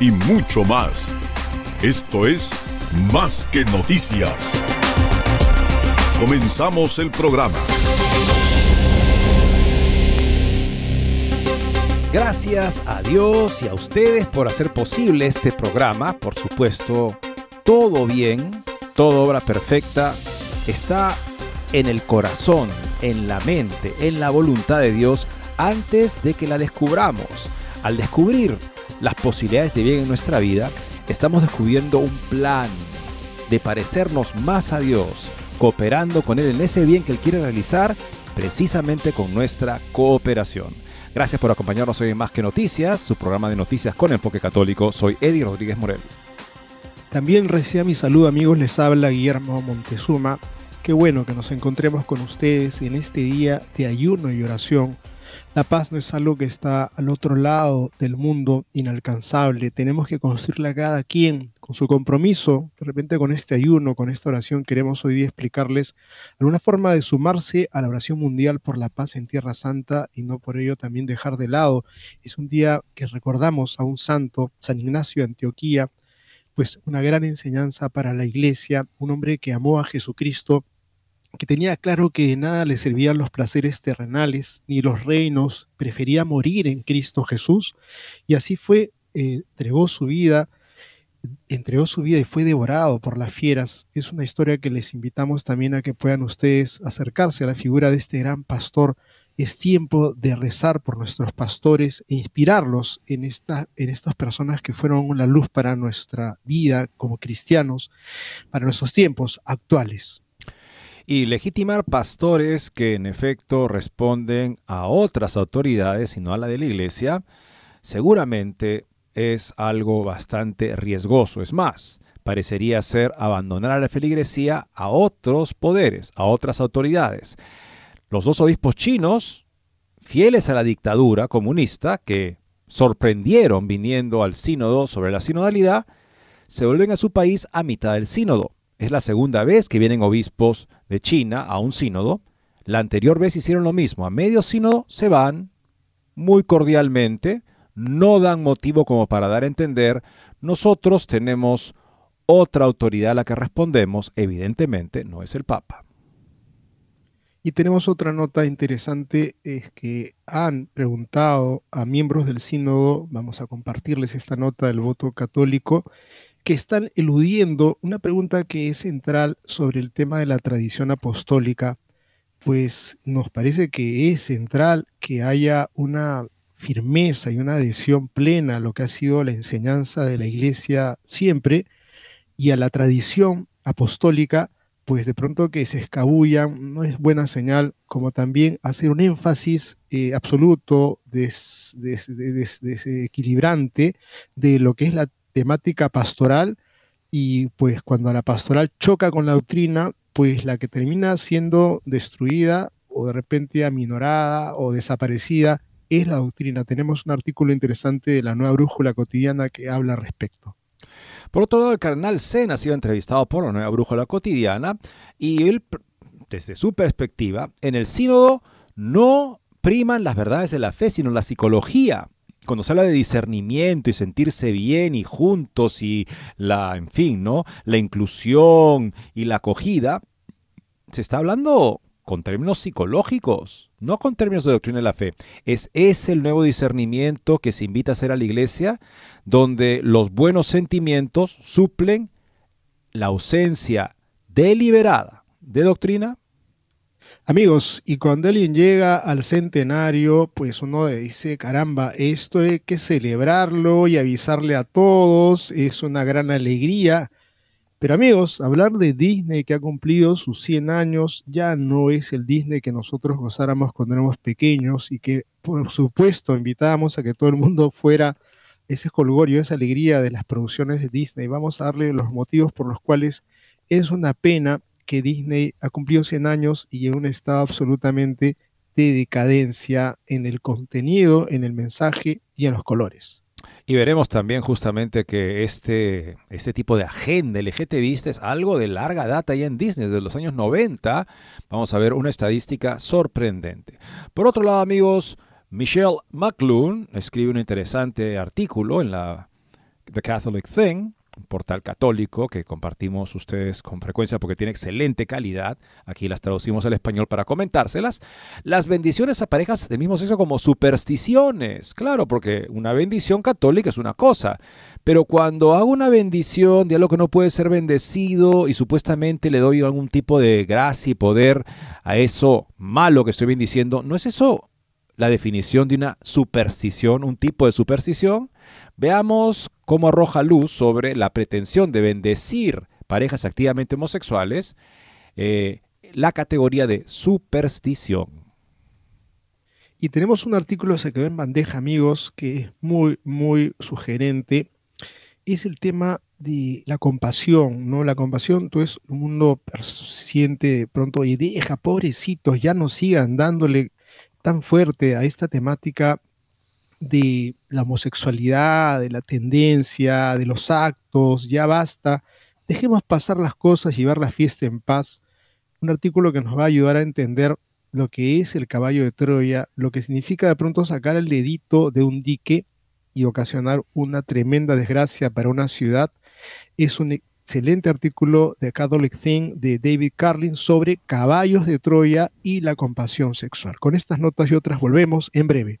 y mucho más. Esto es Más que noticias. Comenzamos el programa. Gracias a Dios y a ustedes por hacer posible este programa. Por supuesto, todo bien, toda obra perfecta está en el corazón, en la mente, en la voluntad de Dios antes de que la descubramos. Al descubrir las posibilidades de bien en nuestra vida, estamos descubriendo un plan de parecernos más a Dios, cooperando con Él en ese bien que Él quiere realizar, precisamente con nuestra cooperación. Gracias por acompañarnos hoy en Más que Noticias, su programa de noticias con enfoque católico. Soy Eddie Rodríguez Morel. También reciba mi saludo amigos, les habla Guillermo Montezuma. Qué bueno que nos encontremos con ustedes en este día de ayuno y oración. La paz no es algo que está al otro lado del mundo inalcanzable. Tenemos que construirla cada quien con su compromiso. De repente con este ayuno, con esta oración, queremos hoy día explicarles alguna forma de sumarse a la oración mundial por la paz en Tierra Santa y no por ello también dejar de lado. Es un día que recordamos a un santo, San Ignacio de Antioquía, pues una gran enseñanza para la iglesia, un hombre que amó a Jesucristo que tenía claro que nada le servían los placeres terrenales ni los reinos, prefería morir en Cristo Jesús y así fue, eh, entregó su vida, entregó su vida y fue devorado por las fieras. Es una historia que les invitamos también a que puedan ustedes acercarse a la figura de este gran pastor. Es tiempo de rezar por nuestros pastores e inspirarlos en, esta, en estas personas que fueron una luz para nuestra vida como cristianos, para nuestros tiempos actuales y legitimar pastores que en efecto responden a otras autoridades y no a la de la iglesia, seguramente es algo bastante riesgoso. Es más, parecería ser abandonar a la feligresía a otros poderes, a otras autoridades. Los dos obispos chinos, fieles a la dictadura comunista, que sorprendieron viniendo al sínodo sobre la sinodalidad, se vuelven a su país a mitad del sínodo. Es la segunda vez que vienen obispos de China a un sínodo. La anterior vez hicieron lo mismo. A medio sínodo se van muy cordialmente, no dan motivo como para dar a entender, nosotros tenemos otra autoridad a la que respondemos, evidentemente no es el Papa. Y tenemos otra nota interesante, es que han preguntado a miembros del sínodo, vamos a compartirles esta nota del voto católico, que están eludiendo una pregunta que es central sobre el tema de la tradición apostólica, pues nos parece que es central que haya una firmeza y una adhesión plena a lo que ha sido la enseñanza de la Iglesia siempre y a la tradición apostólica, pues de pronto que se escabullan no es buena señal, como también hacer un énfasis eh, absoluto, desequilibrante de lo que es la temática pastoral y pues cuando la pastoral choca con la doctrina, pues la que termina siendo destruida o de repente aminorada o desaparecida es la doctrina. Tenemos un artículo interesante de la nueva brújula cotidiana que habla al respecto. Por otro lado, el cardenal Sen ha sido entrevistado por la nueva brújula cotidiana y él, desde su perspectiva, en el sínodo no priman las verdades de la fe, sino la psicología cuando se habla de discernimiento y sentirse bien y juntos y la, en fin, ¿no? La inclusión y la acogida, se está hablando con términos psicológicos. no con términos de doctrina de la fe. Es ese el nuevo discernimiento que se invita a hacer a la iglesia, donde los buenos sentimientos suplen la ausencia deliberada de doctrina Amigos, y cuando alguien llega al centenario, pues uno dice, caramba, esto hay que celebrarlo y avisarle a todos, es una gran alegría. Pero amigos, hablar de Disney que ha cumplido sus 100 años ya no es el Disney que nosotros gozáramos cuando éramos pequeños y que por supuesto invitábamos a que todo el mundo fuera ese colgorio, esa alegría de las producciones de Disney. Vamos a darle los motivos por los cuales es una pena que Disney ha cumplido 100 años y en un estado absolutamente de decadencia en el contenido, en el mensaje y en los colores. Y veremos también justamente que este, este tipo de agenda LGTBista es algo de larga data ya en Disney, desde los años 90. Vamos a ver una estadística sorprendente. Por otro lado, amigos, Michelle McLuhan escribe un interesante artículo en la The Catholic Thing portal católico que compartimos ustedes con frecuencia porque tiene excelente calidad. Aquí las traducimos al español para comentárselas. Las bendiciones a parejas del mismo sexo como supersticiones. Claro, porque una bendición católica es una cosa. Pero cuando hago una bendición de algo que no puede ser bendecido y supuestamente le doy algún tipo de gracia y poder a eso malo que estoy bendiciendo, ¿no es eso la definición de una superstición, un tipo de superstición? Veamos cómo arroja luz sobre la pretensión de bendecir parejas activamente homosexuales eh, la categoría de superstición. Y tenemos un artículo que se quedó en bandeja, amigos, que es muy, muy sugerente. Es el tema de la compasión, ¿no? La compasión, todo es un mundo siente pronto y deja, pobrecitos, ya no sigan dándole tan fuerte a esta temática de la homosexualidad, de la tendencia, de los actos, ya basta, dejemos pasar las cosas, llevar la fiesta en paz. Un artículo que nos va a ayudar a entender lo que es el caballo de Troya, lo que significa de pronto sacar el dedito de un dique y ocasionar una tremenda desgracia para una ciudad. Es un excelente artículo de Catholic Thing de David Carlin sobre caballos de Troya y la compasión sexual. Con estas notas y otras volvemos en breve.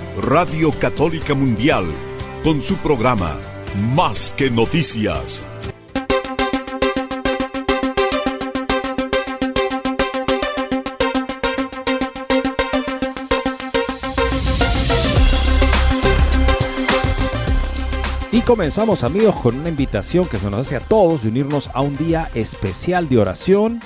Radio Católica Mundial, con su programa Más que Noticias. Y comenzamos amigos con una invitación que se nos hace a todos de unirnos a un día especial de oración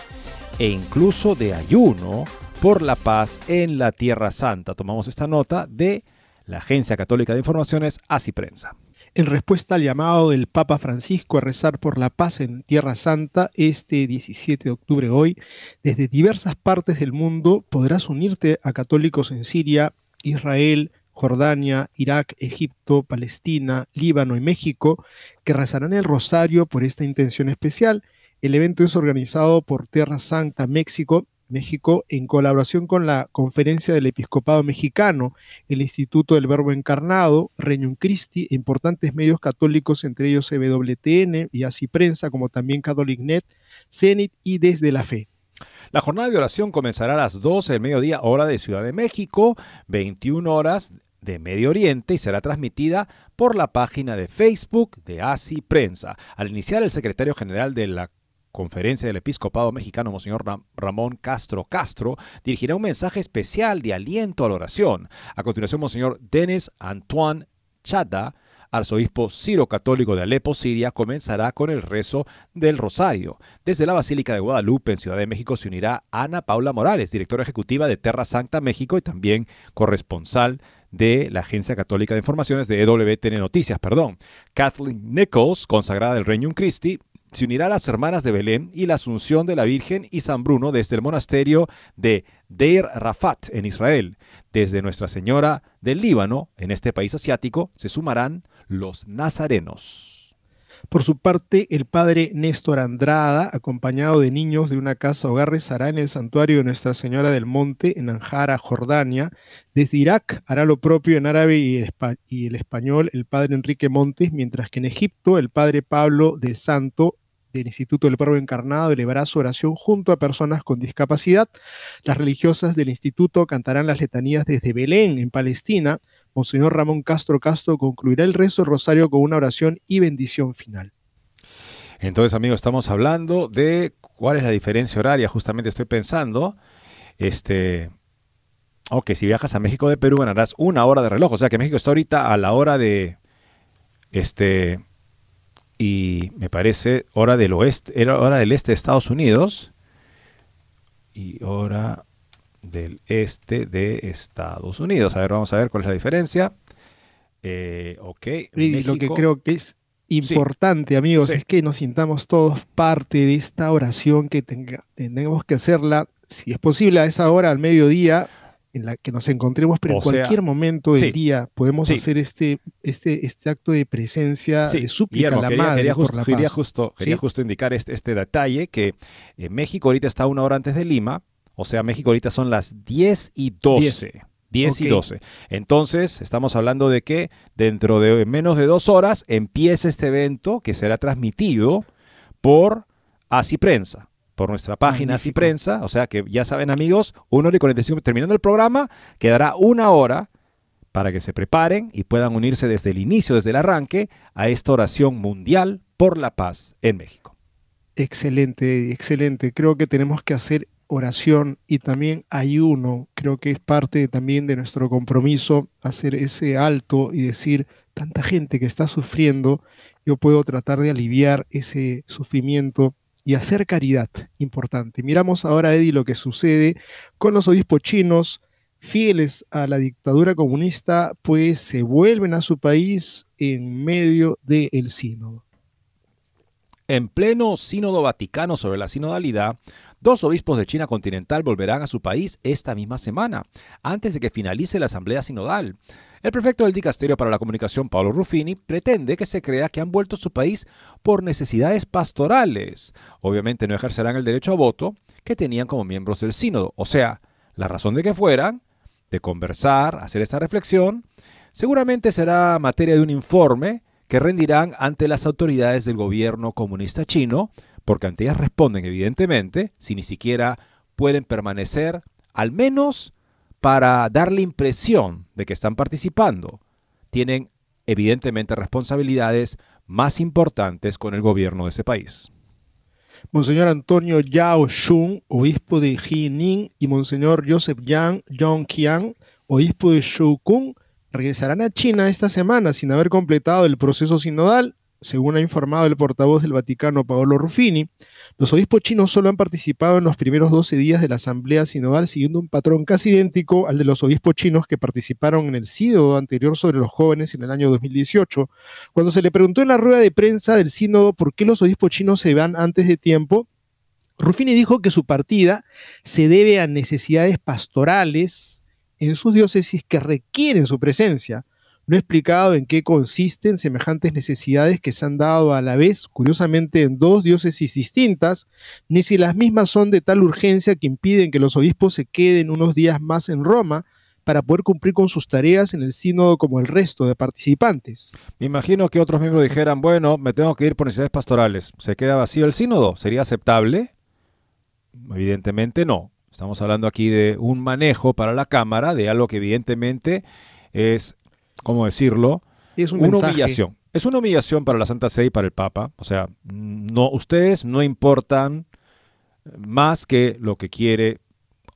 e incluso de ayuno por la paz en la Tierra Santa. Tomamos esta nota de la Agencia Católica de Informaciones, Así Prensa. En respuesta al llamado del Papa Francisco a rezar por la paz en Tierra Santa, este 17 de octubre hoy, desde diversas partes del mundo podrás unirte a católicos en Siria, Israel, Jordania, Irak, Egipto, Palestina, Líbano y México, que rezarán el rosario por esta intención especial. El evento es organizado por Tierra Santa México México, en colaboración con la Conferencia del Episcopado Mexicano, el Instituto del Verbo Encarnado, Regnum Christi, e importantes medios católicos, entre ellos CWTN y Así Prensa, como también CatholicNet, Zenit y Desde la Fe. La jornada de oración comenzará a las 12 del mediodía, hora de Ciudad de México, 21 horas de Medio Oriente y será transmitida por la página de Facebook de ASI Prensa. Al iniciar, el secretario general de la Conferencia del Episcopado Mexicano, Monseñor Ramón Castro Castro, dirigirá un mensaje especial de aliento a la oración. A continuación, Monseñor Denis Antoine Chada, arzobispo Ciro Católico de Alepo, Siria, comenzará con el rezo del Rosario. Desde la Basílica de Guadalupe, en Ciudad de México, se unirá Ana Paula Morales, directora ejecutiva de Terra Santa México y también corresponsal de la Agencia Católica de Informaciones de EWTN Noticias, perdón. Kathleen Nichols, consagrada del Reino Christi, se unirá a las hermanas de Belén y la Asunción de la Virgen y San Bruno desde el monasterio de Deir Rafat en Israel. Desde Nuestra Señora del Líbano, en este país asiático, se sumarán los nazarenos. Por su parte, el padre Néstor Andrada, acompañado de niños de una casa hogar, rezará en el santuario de Nuestra Señora del Monte, en Anjara, Jordania. Desde Irak hará lo propio en árabe y el español el padre Enrique Montes, mientras que en Egipto el padre Pablo del Santo del Instituto del Pueblo Encarnado elevará su oración junto a personas con discapacidad. Las religiosas del instituto cantarán las letanías desde Belén, en Palestina. Monseñor Ramón Castro Castro concluirá el rezo rosario con una oración y bendición final. Entonces, amigos, estamos hablando de cuál es la diferencia horaria. Justamente estoy pensando, este, ok, si viajas a México de Perú ganarás una hora de reloj. O sea que México está ahorita a la hora de, este, y me parece hora del oeste, era hora del este de Estados Unidos y hora del este de Estados Unidos. A ver, vamos a ver cuál es la diferencia. Eh, ok. Y lo que creo que es importante, amigos, es que nos sintamos todos parte de esta oración que tenga, tenemos que hacerla, si es posible, a esa hora, al mediodía, en la que nos encontremos, pero en cualquier momento del día podemos hacer este, este, este acto de presencia, de súplica a la madre quería, justo, por la justo, quería justo indicar este, este detalle, que eh, México ahorita está una hora antes de Lima, o sea, México ahorita son las 10 y 12. 10, y 12. Entonces, estamos hablando de que dentro de menos de dos horas empieza este evento que será transmitido por Así Prensa por nuestra página Así Prensa. O sea que ya saben, amigos, 1 hora y 45, terminando el programa, quedará una hora para que se preparen y puedan unirse desde el inicio, desde el arranque, a esta oración mundial por la paz en México. Excelente, excelente. Creo que tenemos que hacer oración y también ayuno. Creo que es parte también de nuestro compromiso hacer ese alto y decir, tanta gente que está sufriendo, yo puedo tratar de aliviar ese sufrimiento y hacer caridad, importante. Miramos ahora, Eddie, lo que sucede con los obispos chinos, fieles a la dictadura comunista, pues se vuelven a su país en medio del sínodo. En pleno sínodo vaticano sobre la sinodalidad, dos obispos de China continental volverán a su país esta misma semana, antes de que finalice la asamblea sinodal. El prefecto del Dicasterio para la Comunicación, Paolo Ruffini, pretende que se crea que han vuelto a su país por necesidades pastorales. Obviamente no ejercerán el derecho a voto que tenían como miembros del sínodo. O sea, la razón de que fueran, de conversar, hacer esta reflexión, seguramente será materia de un informe que rendirán ante las autoridades del gobierno comunista chino, porque ante ellas responden evidentemente, si ni siquiera pueden permanecer al menos para dar la impresión de que están participando, tienen evidentemente responsabilidades más importantes con el gobierno de ese país. Monseñor Antonio Yao Shun, obispo de Jining, y Monseñor Joseph Yang Zhongqiang, obispo de Shukun, regresarán a China esta semana sin haber completado el proceso sinodal según ha informado el portavoz del Vaticano, Paolo Ruffini, los obispos chinos solo han participado en los primeros 12 días de la Asamblea Sinodal siguiendo un patrón casi idéntico al de los obispos chinos que participaron en el sínodo anterior sobre los jóvenes en el año 2018. Cuando se le preguntó en la rueda de prensa del sínodo por qué los obispos chinos se van antes de tiempo, Ruffini dijo que su partida se debe a necesidades pastorales en sus diócesis que requieren su presencia no ha explicado en qué consisten semejantes necesidades que se han dado a la vez, curiosamente, en dos diócesis distintas, ni si las mismas son de tal urgencia que impiden que los obispos se queden unos días más en Roma para poder cumplir con sus tareas en el sínodo como el resto de participantes. Me imagino que otros miembros dijeran, bueno, me tengo que ir por necesidades pastorales. ¿Se queda vacío el sínodo? ¿Sería aceptable? Evidentemente no. Estamos hablando aquí de un manejo para la Cámara de algo que evidentemente es ¿cómo decirlo? Es un una humillación. Es una humillación para la Santa Sede y para el Papa. O sea, no, ustedes no importan más que lo que quiere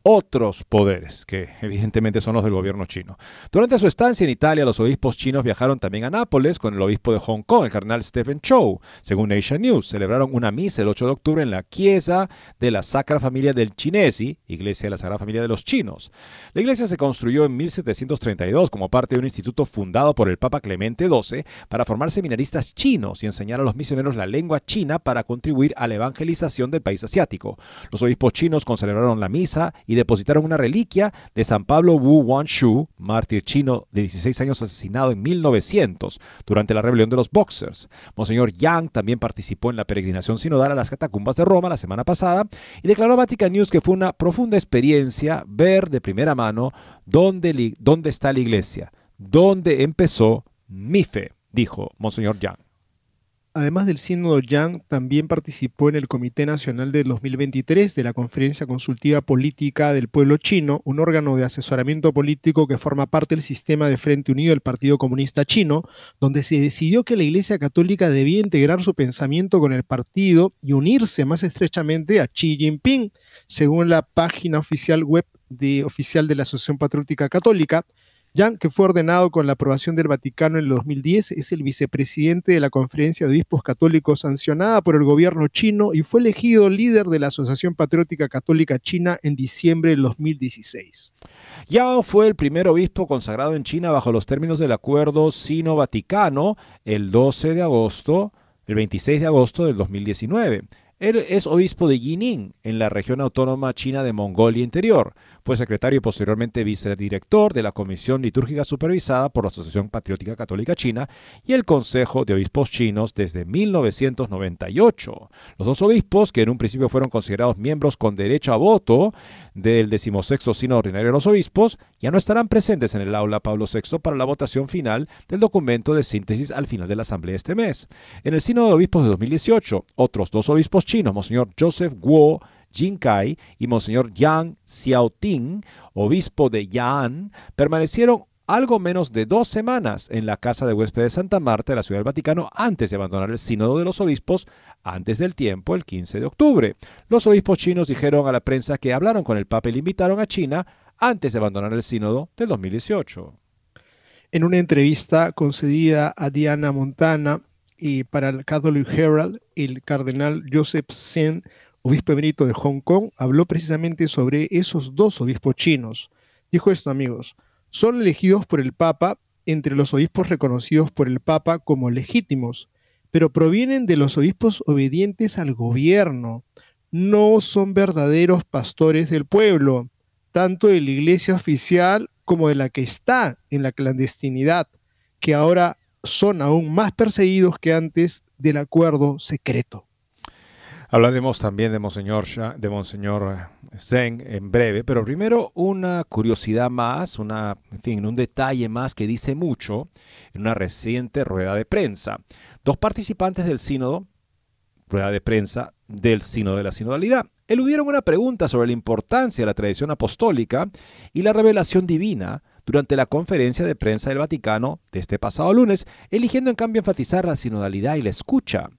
otros poderes, que evidentemente son los del gobierno chino. Durante su estancia en Italia, los obispos chinos viajaron también a Nápoles con el obispo de Hong Kong, el cardenal Stephen Chow. Según Asia News, celebraron una misa el 8 de octubre en la Chiesa de la Sacra Familia del Chinesi, Iglesia de la Sagrada Familia de los Chinos. La iglesia se construyó en 1732 como parte de un instituto fundado por el Papa Clemente XII para formar seminaristas chinos y enseñar a los misioneros la lengua china para contribuir a la evangelización del país asiático. Los obispos chinos celebraron la misa y depositaron una reliquia de San Pablo Wu Wanshu, mártir chino de 16 años asesinado en 1900 durante la rebelión de los Boxers. Monseñor Yang también participó en la peregrinación sinodal a las catacumbas de Roma la semana pasada y declaró a Vatican News que fue una profunda experiencia ver de primera mano dónde, dónde está la iglesia, dónde empezó mi fe, dijo Monseñor Yang. Además del sínodo Yang, también participó en el Comité Nacional del 2023 de la Conferencia Consultiva Política del Pueblo Chino, un órgano de asesoramiento político que forma parte del sistema de Frente Unido del Partido Comunista Chino, donde se decidió que la Iglesia Católica debía integrar su pensamiento con el partido y unirse más estrechamente a Xi Jinping, según la página oficial web oficial de la Asociación Patriótica Católica. Yang, que fue ordenado con la aprobación del Vaticano en el 2010, es el vicepresidente de la Conferencia de Obispos Católicos sancionada por el gobierno chino y fue elegido líder de la Asociación Patriótica Católica China en diciembre del 2016. Yao fue el primer obispo consagrado en China bajo los términos del acuerdo sino-vaticano el 12 de agosto, el 26 de agosto del 2019. Él es obispo de Jining, en la región autónoma china de Mongolia Interior. Fue secretario y posteriormente vicedirector de la Comisión Litúrgica supervisada por la Asociación Patriótica Católica China y el Consejo de Obispos Chinos desde 1998. Los dos obispos, que en un principio fueron considerados miembros con derecho a voto del decimosexto Sino Ordinario de los Obispos, ya no estarán presentes en el aula Pablo VI para la votación final del documento de síntesis al final de la Asamblea este mes. En el Sino de Obispos de 2018, otros dos obispos chinos, Monseñor Joseph Guo Jinkai y Monseñor Yang Xiaoting, obispo de Yan, permanecieron algo menos de dos semanas en la casa de huésped de Santa Marta de la Ciudad del Vaticano antes de abandonar el sínodo de los obispos antes del tiempo, el 15 de octubre. Los obispos chinos dijeron a la prensa que hablaron con el Papa y le invitaron a China antes de abandonar el sínodo del 2018. En una entrevista concedida a Diana Montana, y para el Catholic Herald, el cardenal Joseph Sen, obispo emérito de Hong Kong, habló precisamente sobre esos dos obispos chinos. Dijo esto, amigos, son elegidos por el Papa entre los obispos reconocidos por el Papa como legítimos, pero provienen de los obispos obedientes al gobierno. No son verdaderos pastores del pueblo, tanto de la iglesia oficial como de la que está en la clandestinidad, que ahora son aún más perseguidos que antes del acuerdo secreto. Hablaremos también de Monseñor, de en breve, pero primero una curiosidad más, una, en fin, un detalle más que dice mucho en una reciente rueda de prensa. Dos participantes del sínodo, rueda de prensa del sínodo de la sinodalidad, eludieron una pregunta sobre la importancia de la tradición apostólica y la revelación divina durante la conferencia de prensa del Vaticano de este pasado lunes, eligiendo en cambio enfatizar la sinodalidad y la escucha.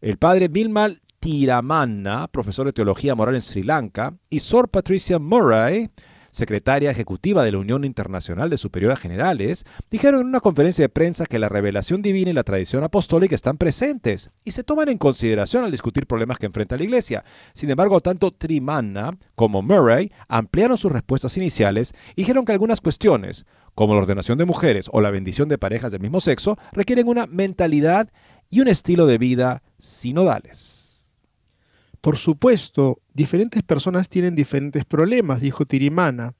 El padre Bilmal Tiramanna, profesor de teología moral en Sri Lanka, y Sor Patricia Murray, secretaria ejecutiva de la Unión Internacional de Superiores Generales, dijeron en una conferencia de prensa que la revelación divina y la tradición apostólica están presentes y se toman en consideración al discutir problemas que enfrenta la Iglesia. Sin embargo, tanto Trimanna como Murray ampliaron sus respuestas iniciales y dijeron que algunas cuestiones, como la ordenación de mujeres o la bendición de parejas del mismo sexo, requieren una mentalidad y un estilo de vida sinodales. Por supuesto, diferentes personas tienen diferentes problemas, dijo Tirimana,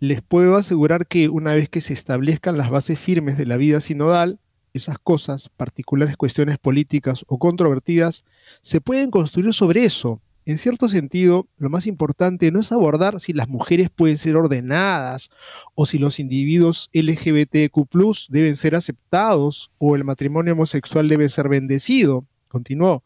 Les puedo asegurar que una vez que se establezcan las bases firmes de la vida sinodal, esas cosas, particulares cuestiones políticas o controvertidas, se pueden construir sobre eso. En cierto sentido, lo más importante no es abordar si las mujeres pueden ser ordenadas o si los individuos LGBTQ deben ser aceptados o el matrimonio homosexual debe ser bendecido. Continuó.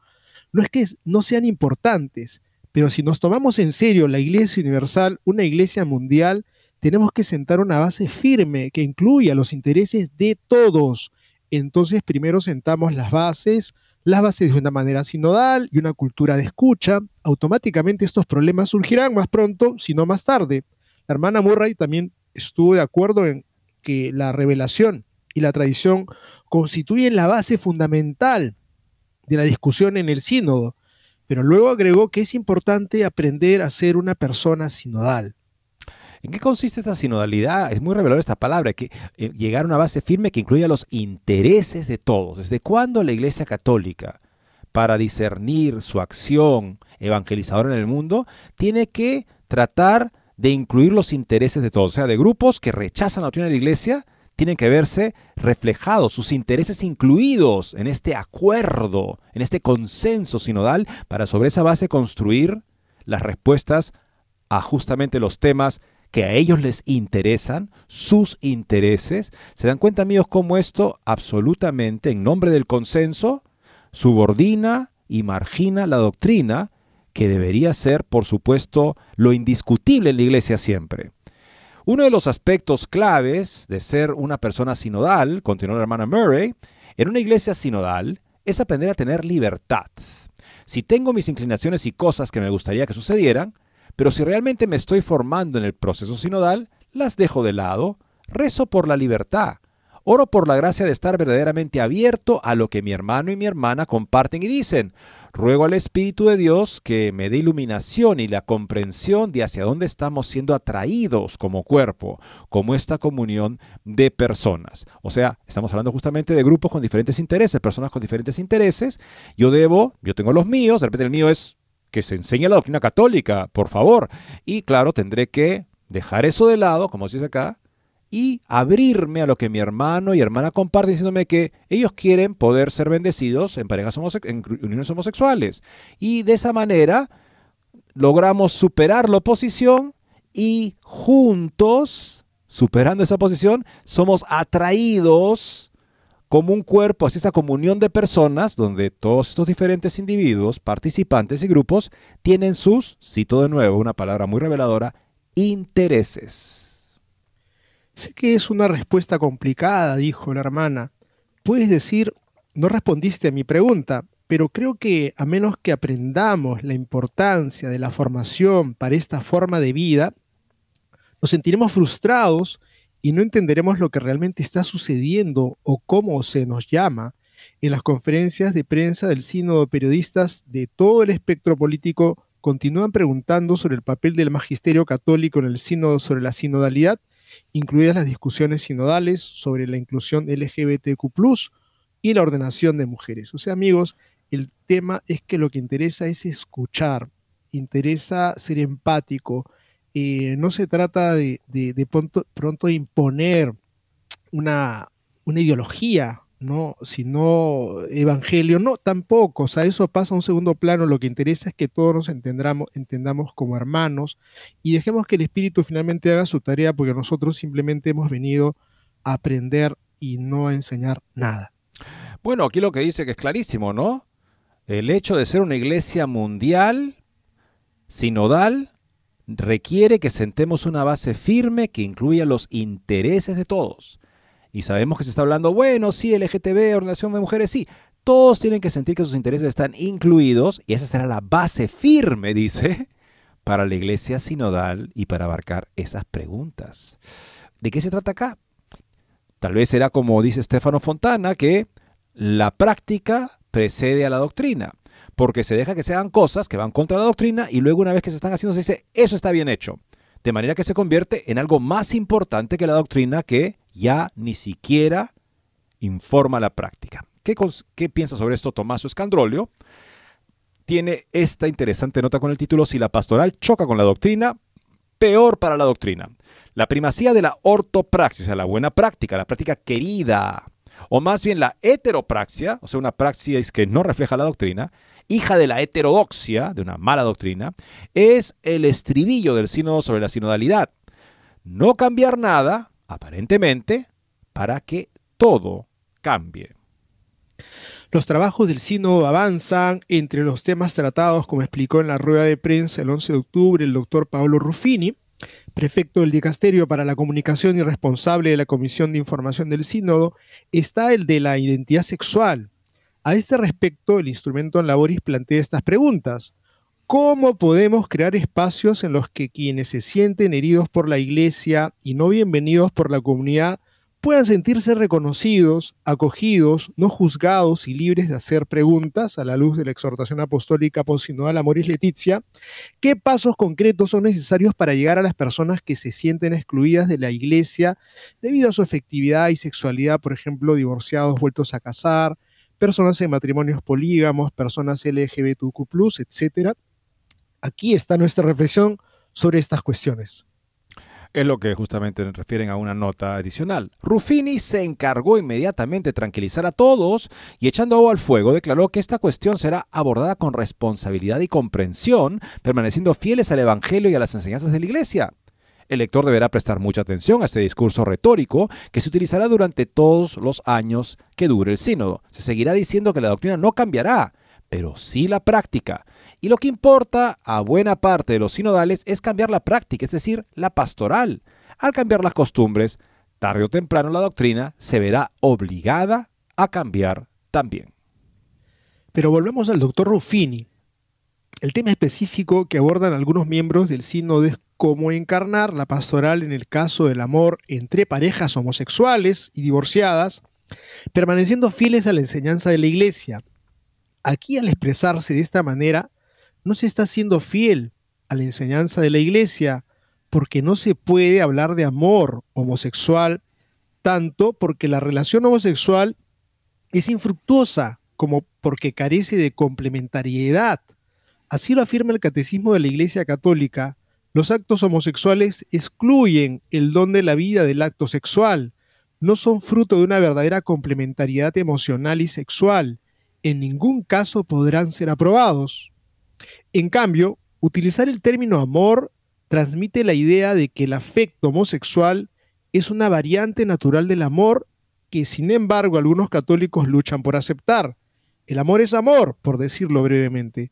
No es que no sean importantes, pero si nos tomamos en serio la Iglesia Universal, una Iglesia mundial, tenemos que sentar una base firme que incluya los intereses de todos. Entonces primero sentamos las bases, las bases de una manera sinodal y una cultura de escucha. Automáticamente estos problemas surgirán más pronto, si no más tarde. La hermana Murray también estuvo de acuerdo en que la revelación y la tradición constituyen la base fundamental de la discusión en el sínodo, pero luego agregó que es importante aprender a ser una persona sinodal. ¿En qué consiste esta sinodalidad? Es muy reveladora esta palabra, que eh, llegar a una base firme que incluya los intereses de todos. ¿Desde cuándo la Iglesia Católica, para discernir su acción evangelizadora en el mundo, tiene que tratar de incluir los intereses de todos? O sea, de grupos que rechazan la doctrina de la Iglesia, tienen que verse reflejados, sus intereses incluidos en este acuerdo, en este consenso sinodal, para sobre esa base construir las respuestas a justamente los temas que a ellos les interesan, sus intereses. ¿Se dan cuenta, amigos, cómo esto absolutamente, en nombre del consenso, subordina y margina la doctrina que debería ser, por supuesto, lo indiscutible en la iglesia siempre? Uno de los aspectos claves de ser una persona sinodal, continuó la hermana Murray, en una iglesia sinodal es aprender a tener libertad. Si tengo mis inclinaciones y cosas que me gustaría que sucedieran, pero si realmente me estoy formando en el proceso sinodal, las dejo de lado, rezo por la libertad, oro por la gracia de estar verdaderamente abierto a lo que mi hermano y mi hermana comparten y dicen. Ruego al Espíritu de Dios que me dé iluminación y la comprensión de hacia dónde estamos siendo atraídos como cuerpo, como esta comunión de personas. O sea, estamos hablando justamente de grupos con diferentes intereses, personas con diferentes intereses. Yo debo, yo tengo los míos, de repente el mío es que se enseñe la doctrina católica, por favor. Y claro, tendré que dejar eso de lado, como se dice acá, y abrirme a lo que mi hermano y hermana comparten diciéndome que ellos quieren poder ser bendecidos en parejas en uniones homosexuales. Y de esa manera logramos superar la oposición y juntos, superando esa oposición, somos atraídos como un cuerpo, así esa comunión de personas donde todos estos diferentes individuos, participantes y grupos tienen sus, cito de nuevo una palabra muy reveladora, intereses. Sé que es una respuesta complicada, dijo la hermana. Puedes decir, no respondiste a mi pregunta, pero creo que a menos que aprendamos la importancia de la formación para esta forma de vida, nos sentiremos frustrados y no entenderemos lo que realmente está sucediendo o cómo se nos llama en las conferencias de prensa del sínodo periodistas de todo el espectro político continúan preguntando sobre el papel del magisterio católico en el sínodo sobre la sinodalidad, incluidas las discusiones sinodales sobre la inclusión LGBTQ y la ordenación de mujeres. O sea, amigos, el tema es que lo que interesa es escuchar, interesa ser empático, eh, no se trata de, pronto, imponer una ideología, ¿no? sino evangelio, no, tampoco, o sea, eso pasa a un segundo plano, lo que interesa es que todos nos entendamos, entendamos como hermanos y dejemos que el Espíritu finalmente haga su tarea porque nosotros simplemente hemos venido a aprender y no a enseñar nada. Bueno, aquí lo que dice que es clarísimo, ¿no? El hecho de ser una iglesia mundial, sinodal, requiere que sentemos una base firme que incluya los intereses de todos. Y sabemos que se está hablando, bueno, sí, LGTB, ordenación de mujeres, sí. Todos tienen que sentir que sus intereses están incluidos y esa será la base firme, dice, para la iglesia sinodal y para abarcar esas preguntas. ¿De qué se trata acá? Tal vez será como dice Stefano Fontana, que la práctica precede a la doctrina porque se deja que se hagan cosas que van contra la doctrina y luego una vez que se están haciendo se dice, eso está bien hecho. De manera que se convierte en algo más importante que la doctrina que ya ni siquiera informa la práctica. ¿Qué, piensa sobre esto Tomás Escandrolio? Tiene esta interesante nota con el título Si la pastoral choca con la doctrina, peor para la doctrina. La primacía de la ortopraxia, o sea, la buena práctica, la práctica querida, o más bien la heteropraxia, o sea, una praxis que no refleja la doctrina, hija de la heterodoxia, de una mala doctrina, es el estribillo del sínodo sobre la sinodalidad. No cambiar nada, aparentemente, para que todo cambie. Los trabajos del sínodo avanzan entre los temas tratados, como explicó en la rueda de prensa el 11 de octubre el doctor Paolo Ruffini, prefecto del Dicasterio para la Comunicación y responsable de la Comisión de Información del Sínodo, está el de la identidad sexual. A este respecto, el instrumento en Laboris plantea estas preguntas. ¿Cómo podemos crear espacios en los que quienes se sienten heridos por la Iglesia y no bienvenidos por la comunidad puedan sentirse reconocidos, acogidos, no juzgados y libres de hacer preguntas a la luz de la exhortación apostólica posinodal Amoris Leticia, ¿qué pasos concretos son necesarios para llegar a las personas que se sienten excluidas de la iglesia debido a su efectividad y sexualidad, por ejemplo, divorciados vueltos a casar, personas en matrimonios polígamos, personas LGBTQ+, etcétera? Aquí está nuestra reflexión sobre estas cuestiones. Es lo que justamente refieren a una nota adicional. Ruffini se encargó inmediatamente de tranquilizar a todos y echando agua al fuego declaró que esta cuestión será abordada con responsabilidad y comprensión, permaneciendo fieles al Evangelio y a las enseñanzas de la Iglesia. El lector deberá prestar mucha atención a este discurso retórico que se utilizará durante todos los años que dure el sínodo. Se seguirá diciendo que la doctrina no cambiará, pero sí la práctica. Y lo que importa a buena parte de los sinodales es cambiar la práctica, es decir, la pastoral. Al cambiar las costumbres, tarde o temprano la doctrina se verá obligada a cambiar también. Pero volvemos al doctor Ruffini. El tema específico que abordan algunos miembros del sínodo es cómo encarnar la pastoral en el caso del amor entre parejas homosexuales y divorciadas, permaneciendo fieles a la enseñanza de la Iglesia. Aquí al expresarse de esta manera, no se está siendo fiel a la enseñanza de la iglesia, porque no se puede hablar de amor homosexual, tanto porque la relación homosexual es infructuosa como porque carece de complementariedad. Así lo afirma el Catecismo de la Iglesia Católica, los actos homosexuales excluyen el don de la vida del acto sexual, no son fruto de una verdadera complementariedad emocional y sexual, en ningún caso podrán ser aprobados. En cambio, utilizar el término amor transmite la idea de que el afecto homosexual es una variante natural del amor que sin embargo algunos católicos luchan por aceptar. El amor es amor, por decirlo brevemente.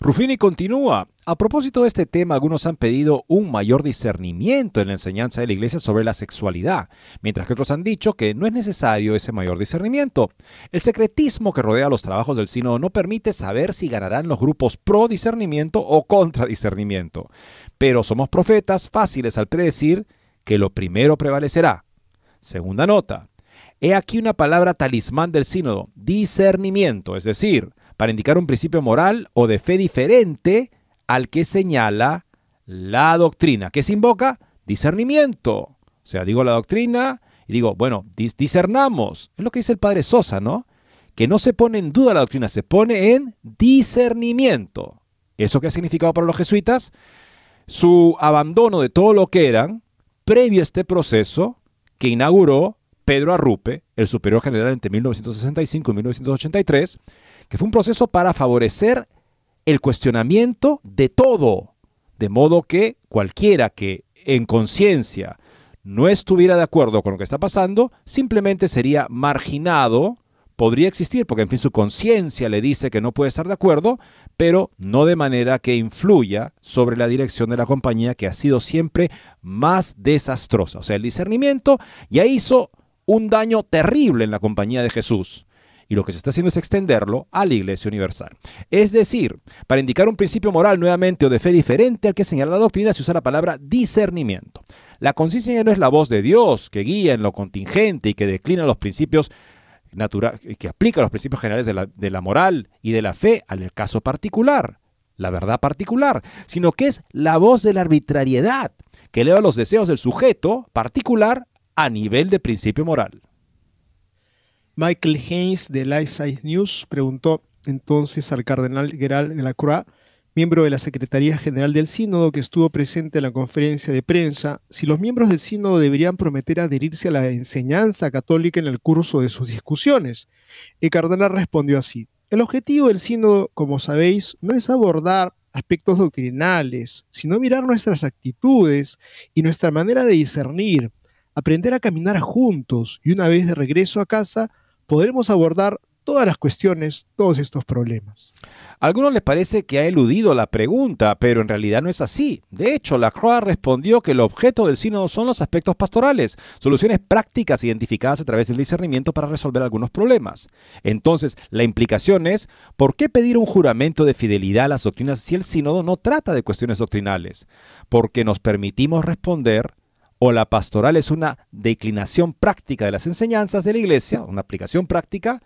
Ruffini continúa. A propósito de este tema, algunos han pedido un mayor discernimiento en la enseñanza de la Iglesia sobre la sexualidad, mientras que otros han dicho que no es necesario ese mayor discernimiento. El secretismo que rodea los trabajos del sínodo no permite saber si ganarán los grupos pro discernimiento o contra discernimiento. Pero somos profetas fáciles al predecir que lo primero prevalecerá. Segunda nota. He aquí una palabra talismán del sínodo, discernimiento, es decir, para indicar un principio moral o de fe diferente al que señala la doctrina. ¿Qué se invoca? Discernimiento. O sea, digo la doctrina y digo, bueno, discernamos. Es lo que dice el padre Sosa, ¿no? Que no se pone en duda la doctrina, se pone en discernimiento. ¿Eso qué ha significado para los jesuitas? Su abandono de todo lo que eran previo a este proceso que inauguró Pedro Arrupe, el superior general entre 1965 y 1983, que fue un proceso para favorecer el cuestionamiento de todo, de modo que cualquiera que en conciencia no estuviera de acuerdo con lo que está pasando, simplemente sería marginado, podría existir, porque en fin su conciencia le dice que no puede estar de acuerdo, pero no de manera que influya sobre la dirección de la compañía que ha sido siempre más desastrosa. O sea, el discernimiento ya hizo un daño terrible en la compañía de Jesús y lo que se está haciendo es extenderlo a la Iglesia Universal. Es decir, para indicar un principio moral nuevamente o de fe diferente al que señala la doctrina se usa la palabra discernimiento. La conciencia no es la voz de Dios que guía en lo contingente y que declina los principios naturales, que aplica los principios generales de la, de la moral y de la fe al caso particular, la verdad particular, sino que es la voz de la arbitrariedad que eleva los deseos del sujeto particular a nivel de principio moral. Michael Haynes de Life Size News preguntó entonces al cardenal Gerald Lacroix miembro de la Secretaría General del Sínodo que estuvo presente en la conferencia de prensa, si los miembros del Sínodo deberían prometer adherirse a la enseñanza católica en el curso de sus discusiones. El cardenal respondió así. El objetivo del sínodo, como sabéis, no es abordar aspectos doctrinales, sino mirar nuestras actitudes y nuestra manera de discernir, aprender a caminar juntos y una vez de regreso a casa podremos abordar todas las cuestiones, todos estos problemas. A algunos les parece que ha eludido la pregunta, pero en realidad no es así. De hecho, la Croix respondió que el objeto del sínodo son los aspectos pastorales, soluciones prácticas identificadas a través del discernimiento para resolver algunos problemas. Entonces, la implicación es, ¿por qué pedir un juramento de fidelidad a las doctrinas si el sínodo no trata de cuestiones doctrinales? Porque nos permitimos responder o la pastoral es una declinación práctica de las enseñanzas de la iglesia, una aplicación práctica,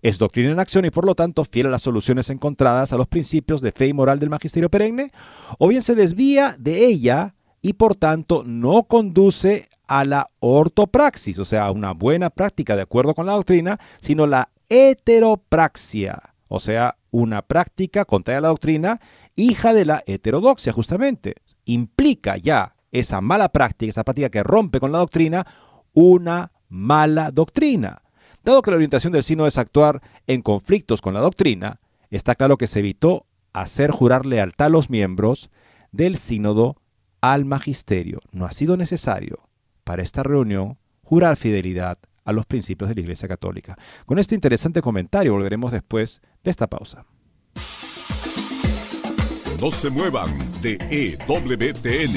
es doctrina en acción y por lo tanto fiel a las soluciones encontradas a los principios de fe y moral del magisterio perenne, o bien se desvía de ella y por tanto no conduce a la ortopraxis, o sea, a una buena práctica de acuerdo con la doctrina, sino la heteropraxia, o sea, una práctica contraria a la doctrina, hija de la heterodoxia justamente. Implica ya esa mala práctica, esa práctica que rompe con la doctrina, una mala doctrina. Dado que la orientación del sino es actuar en conflictos con la doctrina, está claro que se evitó hacer jurar lealtad a los miembros del sínodo al magisterio. No ha sido necesario para esta reunión jurar fidelidad a los principios de la Iglesia Católica. Con este interesante comentario volveremos después de esta pausa. No se muevan de EWTN,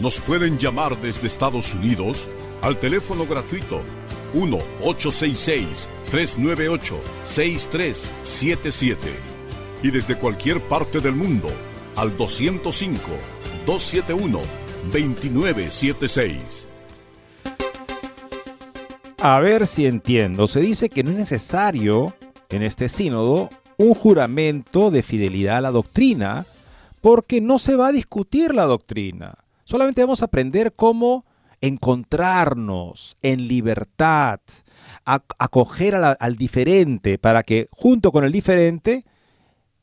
nos pueden llamar desde Estados Unidos al teléfono gratuito 1-866-398-6377 y desde cualquier parte del mundo al 205-271-2976. A ver si entiendo. Se dice que no es necesario en este sínodo un juramento de fidelidad a la doctrina porque no se va a discutir la doctrina. Solamente a aprender cómo encontrarnos en libertad, acoger al diferente para que junto con el diferente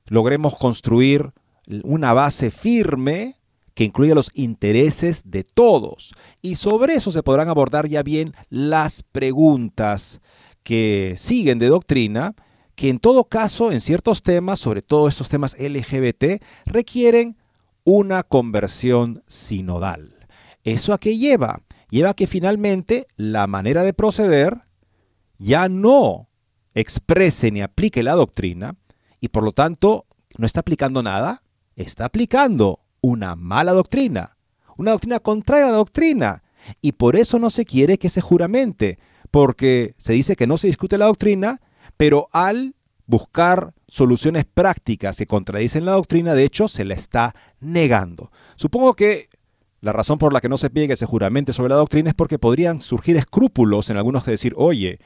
logremos construir una base firme que incluya los intereses de todos. Y sobre eso se podrán abordar ya bien las preguntas que siguen de doctrina, que en todo caso, en ciertos temas, sobre todo estos temas LGBT, requieren una conversión sinodal. ¿Eso a qué lleva? Lleva a que finalmente la manera de proceder ya no exprese ni aplique la doctrina y por lo tanto no está aplicando nada, está aplicando una mala doctrina, una doctrina contraria a la doctrina. Y por eso no se quiere que se juramente, porque se dice que no se discute la doctrina, pero al buscar soluciones prácticas que contradicen la doctrina, de hecho, se la está negando. Supongo que la razón por la que no se pide que se juramente sobre la doctrina es porque podrían surgir escrúpulos en algunos de decir, oye,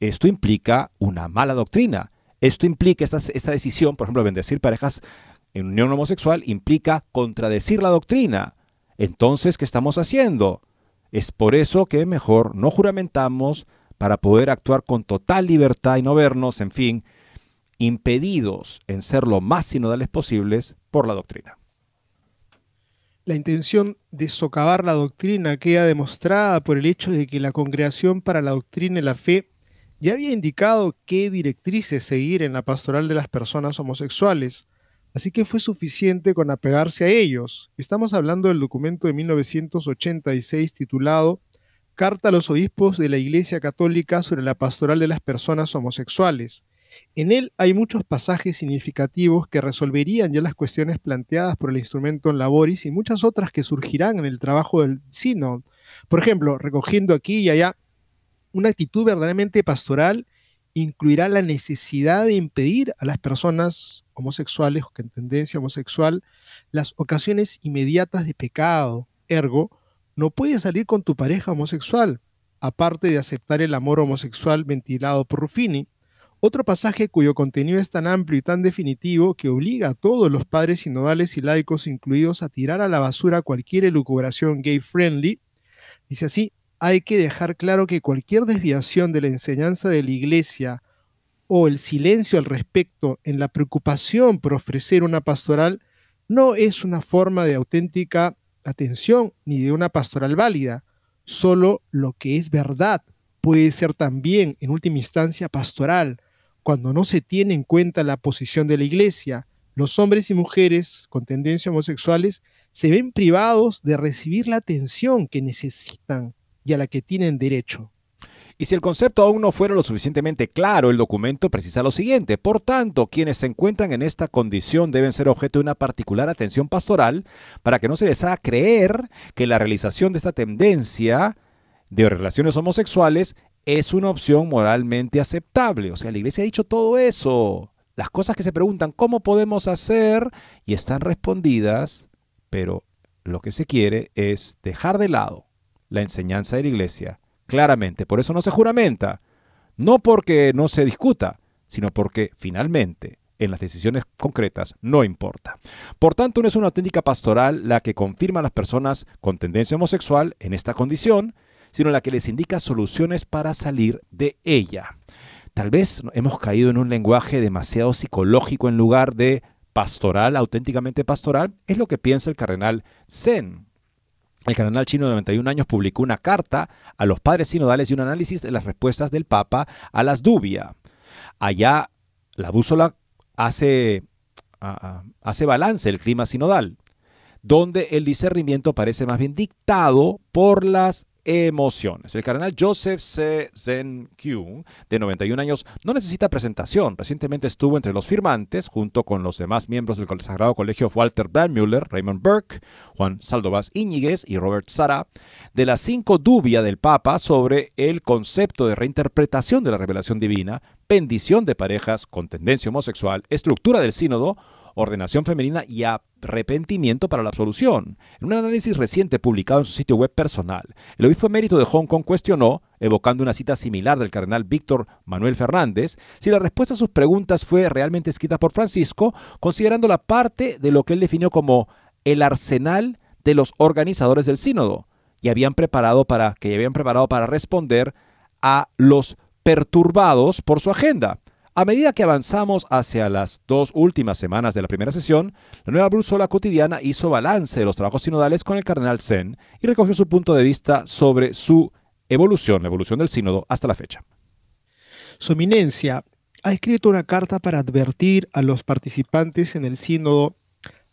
esto implica una mala doctrina. Esto implica, esta, esta decisión, por ejemplo, bendecir parejas en unión homosexual, implica contradecir la doctrina. entonces, ¿qué estamos haciendo? Es por eso que mejor no juramentamos para poder actuar con total libertad y no vernos, en fin, impedidos en ser lo más sinodales posibles por la doctrina. La intención de socavar la doctrina queda demostrada por el hecho de que la Congregación para la Doctrina y la Fe ya había indicado qué directrices seguir en la pastoral de las personas homosexuales, así que fue suficiente con apegarse a ellos. Estamos hablando del documento de 1986 titulado Carta a los obispos de la Iglesia Católica sobre la pastoral de las personas homosexuales. En él hay muchos pasajes significativos que resolverían ya las cuestiones planteadas por el instrumento en laboris y muchas otras que surgirán en el trabajo del Sino. Por ejemplo, recogiendo aquí y allá, una actitud verdaderamente pastoral incluirá la necesidad de impedir a las personas homosexuales o con tendencia homosexual las ocasiones inmediatas de pecado. Ergo, no puedes salir con tu pareja homosexual, aparte de aceptar el amor homosexual ventilado por Ruffini. Otro pasaje cuyo contenido es tan amplio y tan definitivo que obliga a todos los padres sinodales y laicos incluidos a tirar a la basura cualquier elucubración gay friendly. Dice así, hay que dejar claro que cualquier desviación de la enseñanza de la Iglesia o el silencio al respecto en la preocupación por ofrecer una pastoral no es una forma de auténtica atención ni de una pastoral válida. Solo lo que es verdad puede ser también, en última instancia, pastoral, cuando no se tiene en cuenta la posición de la Iglesia. Los hombres y mujeres con tendencias homosexuales se ven privados de recibir la atención que necesitan y a la que tienen derecho. Y si el concepto aún no fuera lo suficientemente claro, el documento precisa lo siguiente. Por tanto, quienes se encuentran en esta condición deben ser objeto de una particular atención pastoral para que no se les haga creer que la realización de esta tendencia de relaciones homosexuales es una opción moralmente aceptable. O sea, la iglesia ha dicho todo eso. Las cosas que se preguntan, ¿cómo podemos hacer? Y están respondidas, pero lo que se quiere es dejar de lado la enseñanza de la iglesia claramente. Por eso no se juramenta. No porque no se discuta, sino porque finalmente en las decisiones concretas no importa. Por tanto, no es una auténtica pastoral la que confirma a las personas con tendencia homosexual en esta condición, sino la que les indica soluciones para salir de ella. Tal vez hemos caído en un lenguaje demasiado psicológico en lugar de pastoral, auténticamente pastoral, es lo que piensa el cardenal Zen, el cardenal chino de 91 años publicó una carta a los padres sinodales y un análisis de las respuestas del Papa a las dubia. Allá la bússola hace, hace balance el clima sinodal, donde el discernimiento parece más bien dictado por las emociones. El cardenal Joseph C. Zen Kyung, de 91 años, no necesita presentación. Recientemente estuvo entre los firmantes, junto con los demás miembros del Sagrado Colegio Walter Müller, Raymond Burke, Juan Saldovaz Íñiguez y Robert Sara, de las cinco dubias del Papa sobre el concepto de reinterpretación de la revelación divina, bendición de parejas con tendencia homosexual, estructura del sínodo, ordenación femenina y arrepentimiento para la absolución. En un análisis reciente publicado en su sitio web personal, el obispo emérito de Hong Kong cuestionó, evocando una cita similar del cardenal Víctor Manuel Fernández, si la respuesta a sus preguntas fue realmente escrita por Francisco, considerando la parte de lo que él definió como el arsenal de los organizadores del sínodo, y habían preparado para, que habían preparado para responder a los perturbados por su agenda. A medida que avanzamos hacia las dos últimas semanas de la primera sesión, la nueva brújula cotidiana hizo balance de los trabajos sinodales con el cardenal Zen y recogió su punto de vista sobre su evolución, la evolución del sínodo hasta la fecha. Su eminencia ha escrito una carta para advertir a los participantes en el sínodo.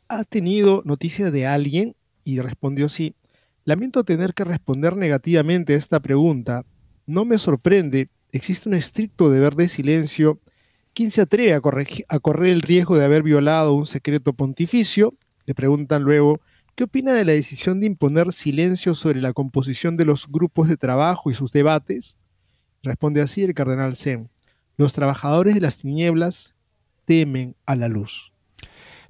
¿Ha tenido noticia de alguien? Y respondió sí. Lamento tener que responder negativamente a esta pregunta. No me sorprende, existe un estricto deber de silencio ¿Quién se atreve a, correr el riesgo de haber violado un secreto pontificio? Le preguntan luego, ¿qué opina de la decisión de imponer silencio sobre la composición de los grupos de trabajo y sus debates? Responde así el cardenal Zen. Los trabajadores de las tinieblas temen a la luz.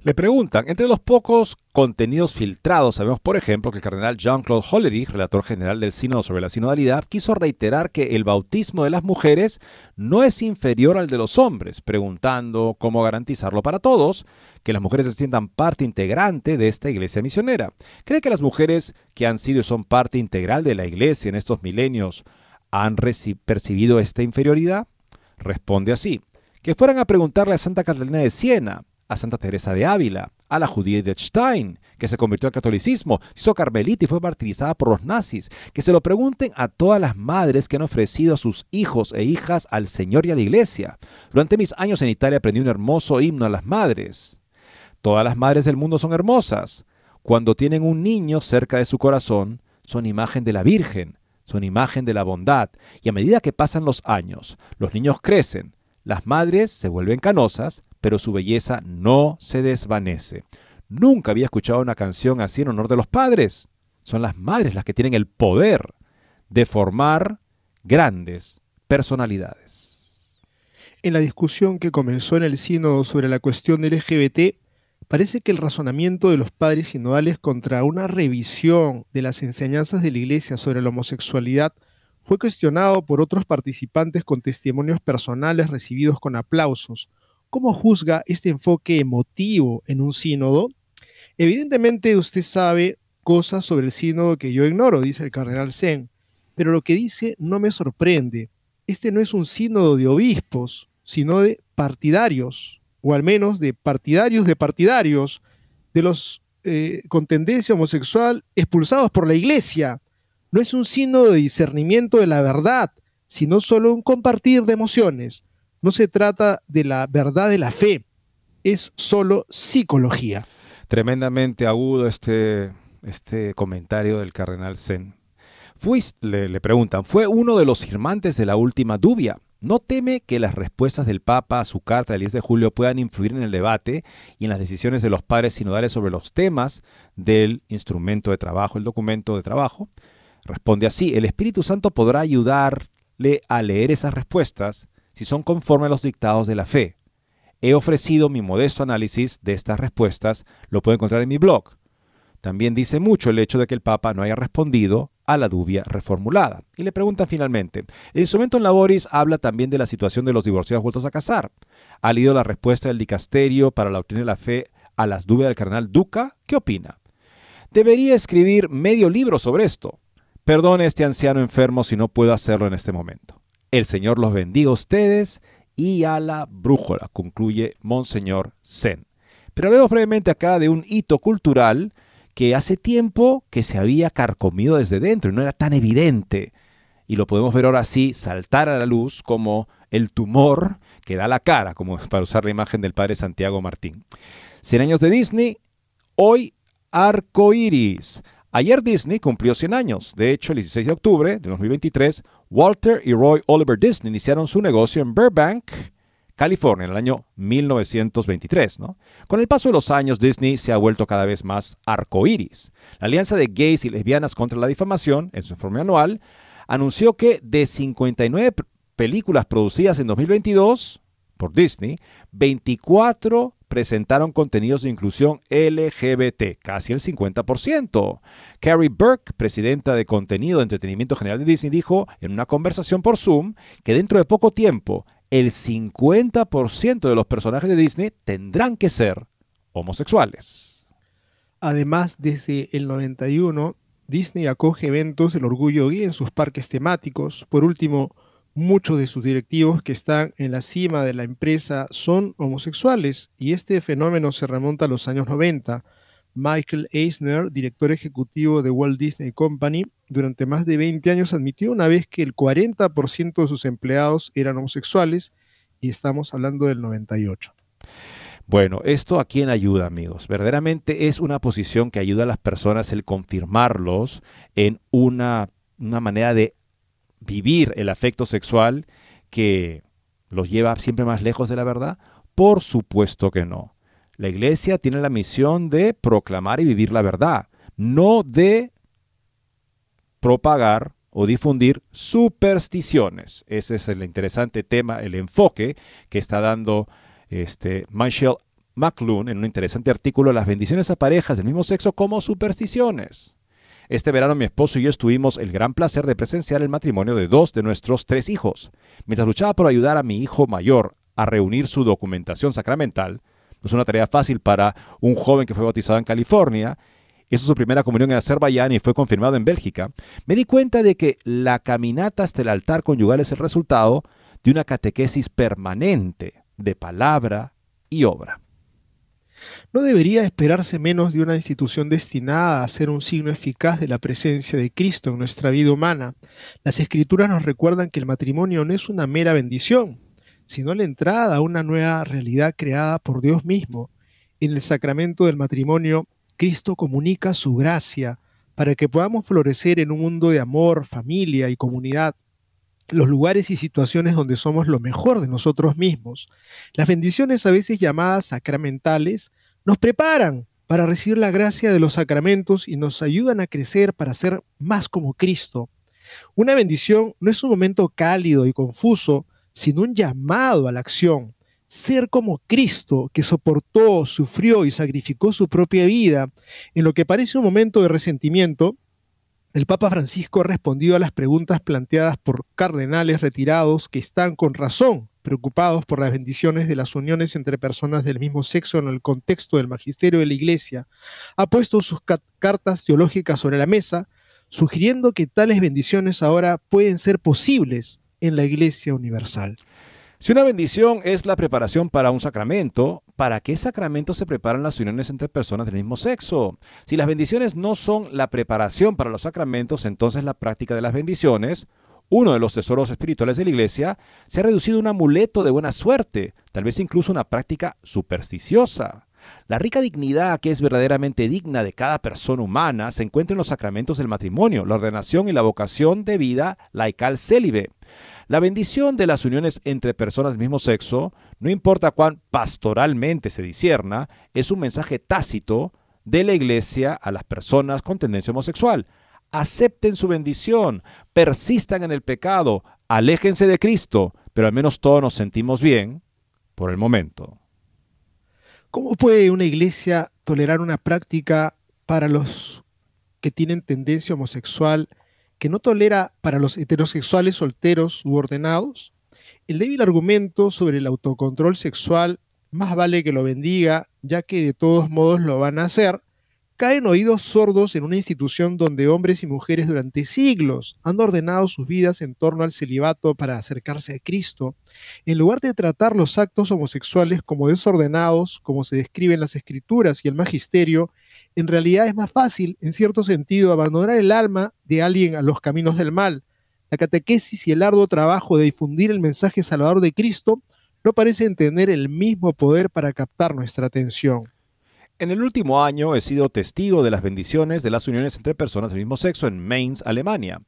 Le preguntan, entre los pocos contenidos filtrados, sabemos por ejemplo que el cardenal Jean-Claude Hollerich, relator general del Sínodo sobre la sinodalidad, quiso reiterar que el bautismo de las mujeres no es inferior al de los hombres, preguntando cómo garantizarlo para todos, que las mujeres se sientan parte integrante de esta iglesia misionera. ¿Cree que las mujeres que han sido y son parte integral de la iglesia en estos milenios han percibido esta inferioridad? Responde así, que fueran a preguntarle a Santa Catalina de Siena, a Santa Teresa de Ávila, a la judía de Stein, que se convirtió al catolicismo, se hizo carmelita y fue martirizada por los nazis. Que se lo pregunten a todas las madres que han ofrecido a sus hijos e hijas al Señor y a la Iglesia. Durante mis años en Italia aprendí un hermoso himno a las madres. Todas las madres del mundo son hermosas. Cuando tienen un niño cerca de su corazón, son imagen de la Virgen, son imagen de la bondad. Y a medida que pasan los años, los niños crecen, las madres se vuelven canosas, pero su belleza no se desvanece. Nunca había escuchado una canción así en honor de los padres. Son las madres las que tienen el poder de formar grandes personalidades. En la discusión que comenzó en el sínodo sobre la cuestión del LGBT, parece que el razonamiento de los padres sinodales contra una revisión de las enseñanzas de la Iglesia sobre la homosexualidad fue cuestionado por otros participantes con testimonios personales recibidos con aplausos. ¿Cómo juzga este enfoque emotivo en un sínodo? Evidentemente usted sabe cosas sobre el sínodo que yo ignoro, dice el cardenal Zen, pero lo que dice no me sorprende. Este no es un sínodo de obispos, sino de partidarios, o al menos de partidarios de partidarios, de los eh, con tendencia homosexual expulsados por la iglesia no es un signo de discernimiento de la verdad, sino solo un compartir de emociones. No se trata de la verdad de la fe, es solo psicología. Tremendamente agudo este, este comentario del cardenal Zen. Le, le preguntan, ¿fue uno de los firmantes de la última dubia? ¿No teme que las respuestas del Papa a su carta del 10 de julio puedan influir en el debate y en las decisiones de los padres sinodales sobre los temas del instrumento de trabajo, el documento de trabajo? Responde así, el Espíritu Santo podrá ayudarle a leer esas respuestas si son conforme a los dictados de la fe. He ofrecido mi modesto análisis de estas respuestas, lo puede encontrar en mi blog. También dice mucho el hecho de que el Papa no haya respondido a la dubia reformulada. Y le preguntan finalmente, el instrumento en Laboris habla también de la situación de los divorciados vueltos a casar. ¿Ha leído la respuesta del dicasterio para la doctrina de la fe a las dudas del cardenal Duca? ¿Qué opina? Debería escribir medio libro sobre esto. Perdone a este anciano enfermo si no puedo hacerlo en este momento. El Señor los bendiga a ustedes y a la brújula, concluye Monseñor Zen. Pero hablemos brevemente acá de un hito cultural que hace tiempo que se había carcomido desde dentro y no era tan evidente. Y lo podemos ver ahora sí saltar a la luz como el tumor que da la cara, como para usar la imagen del padre Santiago Martín. 100 años de Disney, hoy arco iris. Ayer Disney cumplió 100 años. De hecho, el 16 de octubre de 2023, Walter y Roy Oliver Disney iniciaron su negocio en Burbank, California, en el año 1923. ¿no? Con el paso de los años, Disney se ha vuelto cada vez más arcoíris. La Alianza de Gays y Lesbianas contra la Difamación, en su informe anual, anunció que de 59 películas producidas en 2022 por Disney, 24 presentaron contenidos de inclusión LGBT, casi el 50%. Carrie Burke, presidenta de contenido de entretenimiento general de Disney, dijo en una conversación por Zoom que dentro de poco tiempo el 50% de los personajes de Disney tendrán que ser homosexuales. Además, desde el 91, Disney acoge eventos del orgullo gay en sus parques temáticos. Por último, Muchos de sus directivos que están en la cima de la empresa son homosexuales y este fenómeno se remonta a los años 90. Michael Eisner, director ejecutivo de Walt Disney Company, durante más de 20 años admitió una vez que el 40% de sus empleados eran homosexuales y estamos hablando del 98. Bueno, esto a quién ayuda, amigos. Verdaderamente es una posición que ayuda a las personas el confirmarlos en una, una manera de vivir el afecto sexual que los lleva siempre más lejos de la verdad? Por supuesto que no. La iglesia tiene la misión de proclamar y vivir la verdad, no de propagar o difundir supersticiones. Ese es el interesante tema, el enfoque que está dando este Michelle McClune en un interesante artículo las bendiciones a parejas del mismo sexo como supersticiones. Este verano mi esposo y yo tuvimos el gran placer de presenciar el matrimonio de dos de nuestros tres hijos. Mientras luchaba por ayudar a mi hijo mayor a reunir su documentación sacramental, no es una tarea fácil para un joven que fue bautizado en California, hizo su primera comunión en Azerbaiyán y fue confirmado en Bélgica, me di cuenta de que la caminata hasta el altar conyugal es el resultado de una catequesis permanente de palabra y obra. No debería esperarse menos de una institución destinada a ser un signo eficaz de la presencia de Cristo en nuestra vida humana. Las escrituras nos recuerdan que el matrimonio no es una mera bendición, sino la entrada a una nueva realidad creada por Dios mismo. En el sacramento del matrimonio, Cristo comunica su gracia para que podamos florecer en un mundo de amor, familia y comunidad los lugares y situaciones donde somos lo mejor de nosotros mismos. Las bendiciones a veces llamadas sacramentales nos preparan para recibir la gracia de los sacramentos y nos ayudan a crecer para ser más como Cristo. Una bendición no es un momento cálido y confuso, sino un llamado a la acción. Ser como Cristo, que soportó, sufrió y sacrificó su propia vida en lo que parece un momento de resentimiento, el Papa Francisco ha respondido a las preguntas planteadas por cardenales retirados que están con razón preocupados por las bendiciones de las uniones entre personas del mismo sexo en el contexto del magisterio de la Iglesia. Ha puesto sus cartas teológicas sobre la mesa, sugiriendo que tales bendiciones ahora pueden ser posibles en la Iglesia Universal. Si una bendición es la preparación para un sacramento, ¿para qué sacramento se preparan las uniones entre personas del mismo sexo? Si las bendiciones no son la preparación para los sacramentos, entonces la práctica de las bendiciones, uno de los tesoros espirituales de la Iglesia, se ha reducido a un amuleto de buena suerte, tal vez incluso una práctica supersticiosa. La rica dignidad que es verdaderamente digna de cada persona humana se encuentra en los sacramentos del matrimonio, la ordenación y la vocación de vida laical célibe. La bendición de las uniones entre personas del mismo sexo, no importa cuán pastoralmente se disierna, es un mensaje tácito de la Iglesia a las personas con tendencia homosexual. Acepten su bendición, persistan en el pecado, aléjense de Cristo, pero al menos todos nos sentimos bien por el momento. ¿Cómo puede una iglesia tolerar una práctica para los que tienen tendencia homosexual que no tolera para los heterosexuales solteros u ordenados, el débil argumento sobre el autocontrol sexual, más vale que lo bendiga, ya que de todos modos lo van a hacer, caen oídos sordos en una institución donde hombres y mujeres durante siglos han ordenado sus vidas en torno al celibato para acercarse a Cristo, en lugar de tratar los actos homosexuales como desordenados, como se describen en las escrituras y el magisterio, en realidad es más fácil, en cierto sentido, abandonar el alma de alguien a los caminos del mal. La catequesis y el arduo trabajo de difundir el mensaje salvador de Cristo no parecen tener el mismo poder para captar nuestra atención. En el último año he sido testigo de las bendiciones de las uniones entre personas del mismo sexo en Mainz, Alemania.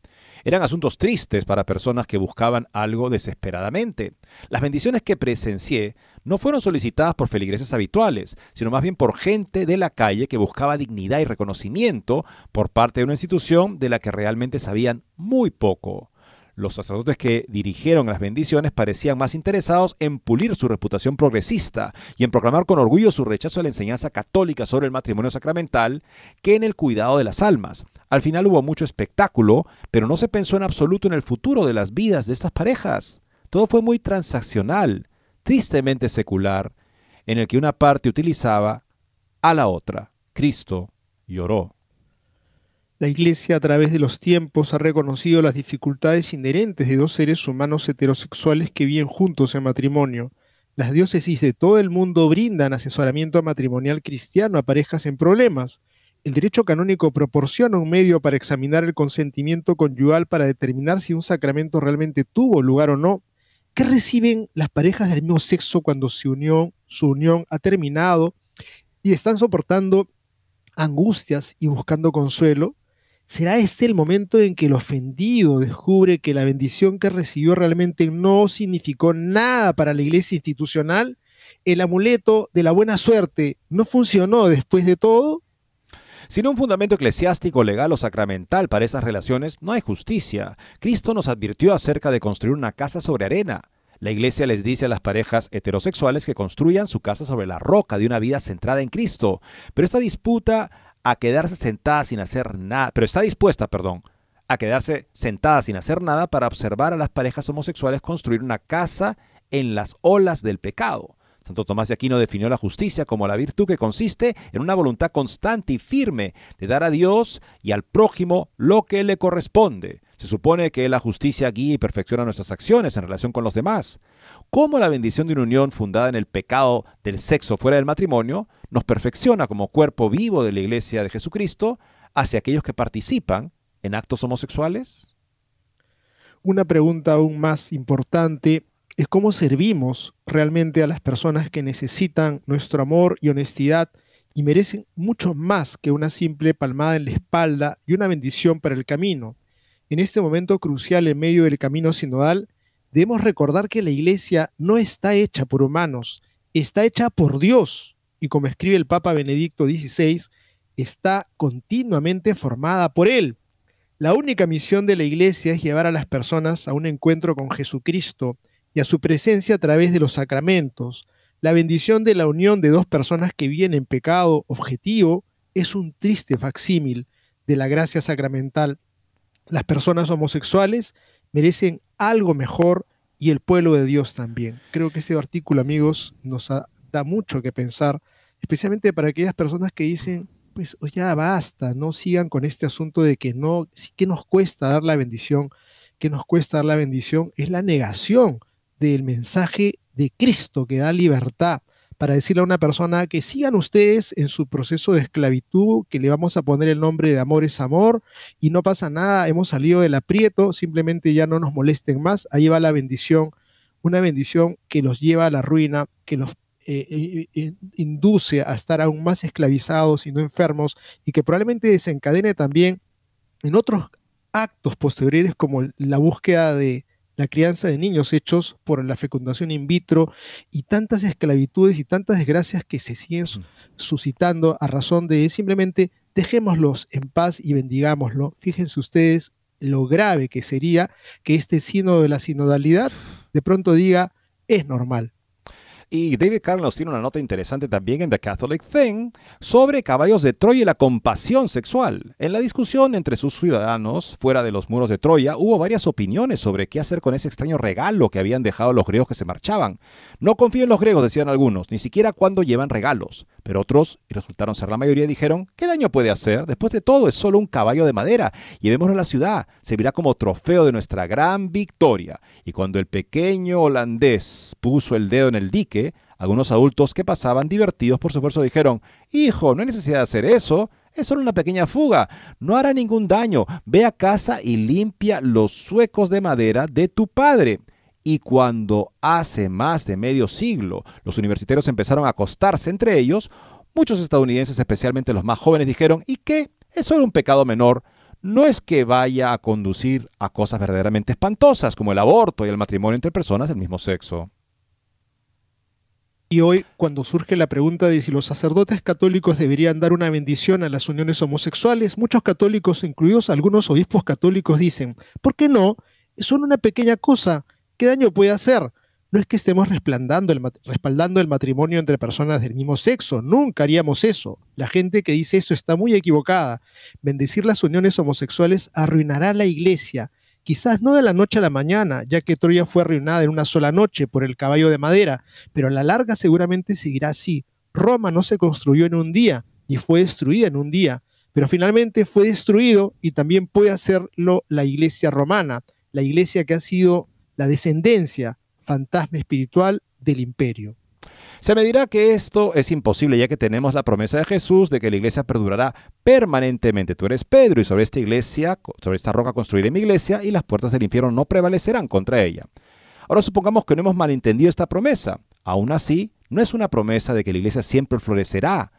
Eran asuntos tristes para personas que buscaban algo desesperadamente. Las bendiciones que presencié no fueron solicitadas por feligreses habituales, sino más bien por gente de la calle que buscaba dignidad y reconocimiento por parte de una institución de la que realmente sabían muy poco. Los sacerdotes que dirigieron las bendiciones parecían más interesados en pulir su reputación progresista y en proclamar con orgullo su rechazo a la enseñanza católica sobre el matrimonio sacramental que en el cuidado de las almas. Al final hubo mucho espectáculo, pero no se pensó en absoluto en el futuro de las vidas de estas parejas. Todo fue muy transaccional, tristemente secular, en el que una parte utilizaba a la otra. Cristo lloró. La Iglesia a través de los tiempos ha reconocido las dificultades inherentes de dos seres humanos heterosexuales que viven juntos en matrimonio. Las diócesis de todo el mundo brindan asesoramiento matrimonial cristiano a parejas en problemas. El derecho canónico proporciona un medio para examinar el consentimiento conyugal para determinar si un sacramento realmente tuvo lugar o no. ¿Qué reciben las parejas del mismo sexo cuando su unión, su unión ha terminado y están soportando angustias y buscando consuelo? ¿Será este el momento en que el ofendido descubre que la bendición que recibió realmente no significó nada para la iglesia institucional? ¿El amuleto de la buena suerte no funcionó después de todo? Sin un fundamento eclesiástico, legal o sacramental para esas relaciones, no hay justicia. Cristo nos advirtió acerca de construir una casa sobre arena. La iglesia les dice a las parejas heterosexuales que construyan su casa sobre la roca de una vida centrada en Cristo, pero esta disputa a quedarse sentada sin hacer nada, pero está dispuesta, perdón, a quedarse sentada sin hacer nada para observar a las parejas homosexuales construir una casa en las olas del pecado. Santo Tomás de Aquino definió la justicia como la virtud que consiste en una voluntad constante y firme de dar a Dios y al prójimo lo que le corresponde. Se supone que la justicia guía y perfecciona nuestras acciones en relación con los demás. ¿Cómo la bendición de una unión fundada en el pecado del sexo fuera del matrimonio nos perfecciona como cuerpo vivo de la Iglesia de Jesucristo hacia aquellos que participan en actos homosexuales? Una pregunta aún más importante es cómo servimos realmente a las personas que necesitan nuestro amor y honestidad y merecen mucho más que una simple palmada en la espalda y una bendición para el camino. En este momento crucial en medio del camino sinodal, debemos recordar que la iglesia no está hecha por humanos, está hecha por Dios y como escribe el Papa Benedicto XVI, está continuamente formada por Él. La única misión de la iglesia es llevar a las personas a un encuentro con Jesucristo, y a su presencia a través de los sacramentos. La bendición de la unión de dos personas que viven en pecado objetivo es un triste facsímil de la gracia sacramental. Las personas homosexuales merecen algo mejor y el pueblo de Dios también. Creo que ese artículo, amigos, nos da mucho que pensar, especialmente para aquellas personas que dicen, pues ya basta, no sigan con este asunto de que no, que nos cuesta dar la bendición, que nos cuesta dar la bendición, es la negación del mensaje de Cristo que da libertad para decirle a una persona que sigan ustedes en su proceso de esclavitud, que le vamos a poner el nombre de amor es amor y no pasa nada, hemos salido del aprieto, simplemente ya no nos molesten más, ahí va la bendición, una bendición que los lleva a la ruina, que los eh, eh, eh, induce a estar aún más esclavizados y no enfermos y que probablemente desencadene también en otros actos posteriores como la búsqueda de, la crianza de niños hechos por la fecundación in vitro y tantas esclavitudes y tantas desgracias que se siguen suscitando a razón de simplemente dejémoslos en paz y bendigámoslo. Fíjense ustedes lo grave que sería que este sínodo de la sinodalidad de pronto diga es normal. Y David Carlos tiene una nota interesante también en The Catholic Thing sobre caballos de Troya y la compasión sexual. En la discusión entre sus ciudadanos fuera de los muros de Troya hubo varias opiniones sobre qué hacer con ese extraño regalo que habían dejado los griegos que se marchaban. No confío en los griegos, decían algunos, ni siquiera cuando llevan regalos. Pero otros, y resultaron ser la mayoría, dijeron, ¿qué daño puede hacer? Después de todo, es solo un caballo de madera. Llevémoslo a la ciudad. Servirá como trofeo de nuestra gran victoria. Y cuando el pequeño holandés puso el dedo en el dique, algunos adultos que pasaban divertidos por su esfuerzo dijeron, Hijo, no hay necesidad de hacer eso. Es solo una pequeña fuga. No hará ningún daño. Ve a casa y limpia los suecos de madera de tu padre. Y cuando hace más de medio siglo los universitarios empezaron a acostarse entre ellos, muchos estadounidenses, especialmente los más jóvenes, dijeron, ¿y qué? Eso era un pecado menor. No es que vaya a conducir a cosas verdaderamente espantosas como el aborto y el matrimonio entre personas del mismo sexo. Y hoy, cuando surge la pregunta de si los sacerdotes católicos deberían dar una bendición a las uniones homosexuales, muchos católicos, incluidos algunos obispos católicos, dicen, ¿por qué no? Es solo una pequeña cosa. ¿Qué daño puede hacer? No es que estemos respaldando el, respaldando el matrimonio entre personas del mismo sexo, nunca haríamos eso. La gente que dice eso está muy equivocada. Bendecir las uniones homosexuales arruinará la iglesia, quizás no de la noche a la mañana, ya que Troya fue arruinada en una sola noche por el caballo de madera, pero a la larga seguramente seguirá así. Roma no se construyó en un día, ni fue destruida en un día, pero finalmente fue destruido y también puede hacerlo la iglesia romana, la iglesia que ha sido la descendencia fantasma espiritual del imperio. Se me dirá que esto es imposible ya que tenemos la promesa de Jesús de que la iglesia perdurará permanentemente. Tú eres Pedro y sobre esta iglesia, sobre esta roca construiré mi iglesia y las puertas del infierno no prevalecerán contra ella. Ahora supongamos que no hemos malentendido esta promesa. Aún así, no es una promesa de que la iglesia siempre florecerá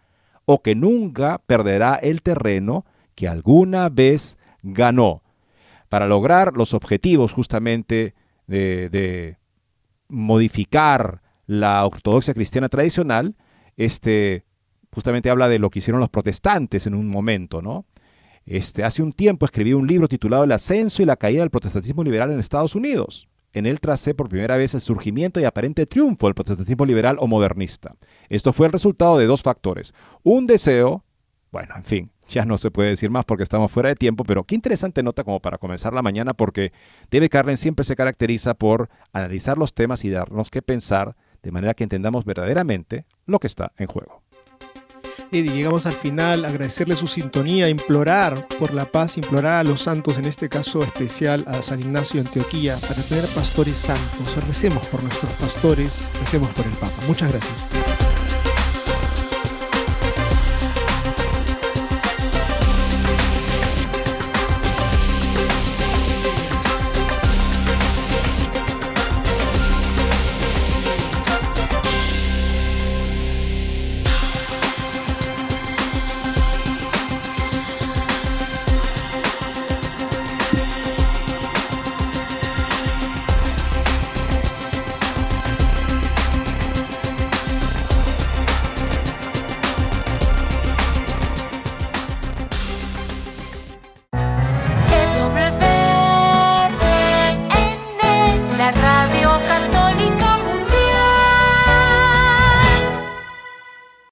o que nunca perderá el terreno que alguna vez ganó. Para lograr los objetivos justamente de, modificar la ortodoxia cristiana tradicional, este, justamente habla de lo que hicieron los protestantes en un momento, ¿no? Este, hace un tiempo escribí un libro titulado El ascenso y la caída del protestantismo liberal en Estados Unidos. en él tracé por primera vez el surgimiento y aparente triunfo del protestantismo liberal o modernista. Esto fue el resultado de dos factores. Un deseo, bueno, en fin, ya no se puede decir más porque estamos fuera de tiempo, pero qué interesante nota como para comenzar la mañana porque David Carlin siempre se caracteriza por analizar los temas y darnos que pensar de manera que entendamos verdaderamente lo que está en juego. Eddie, llegamos al final, agradecerle su sintonía, implorar por la paz, implorar a los santos, en este caso especial a San Ignacio de Antioquía, para tener pastores santos. Recemos por nuestros pastores, recemos por el Papa. Muchas gracias.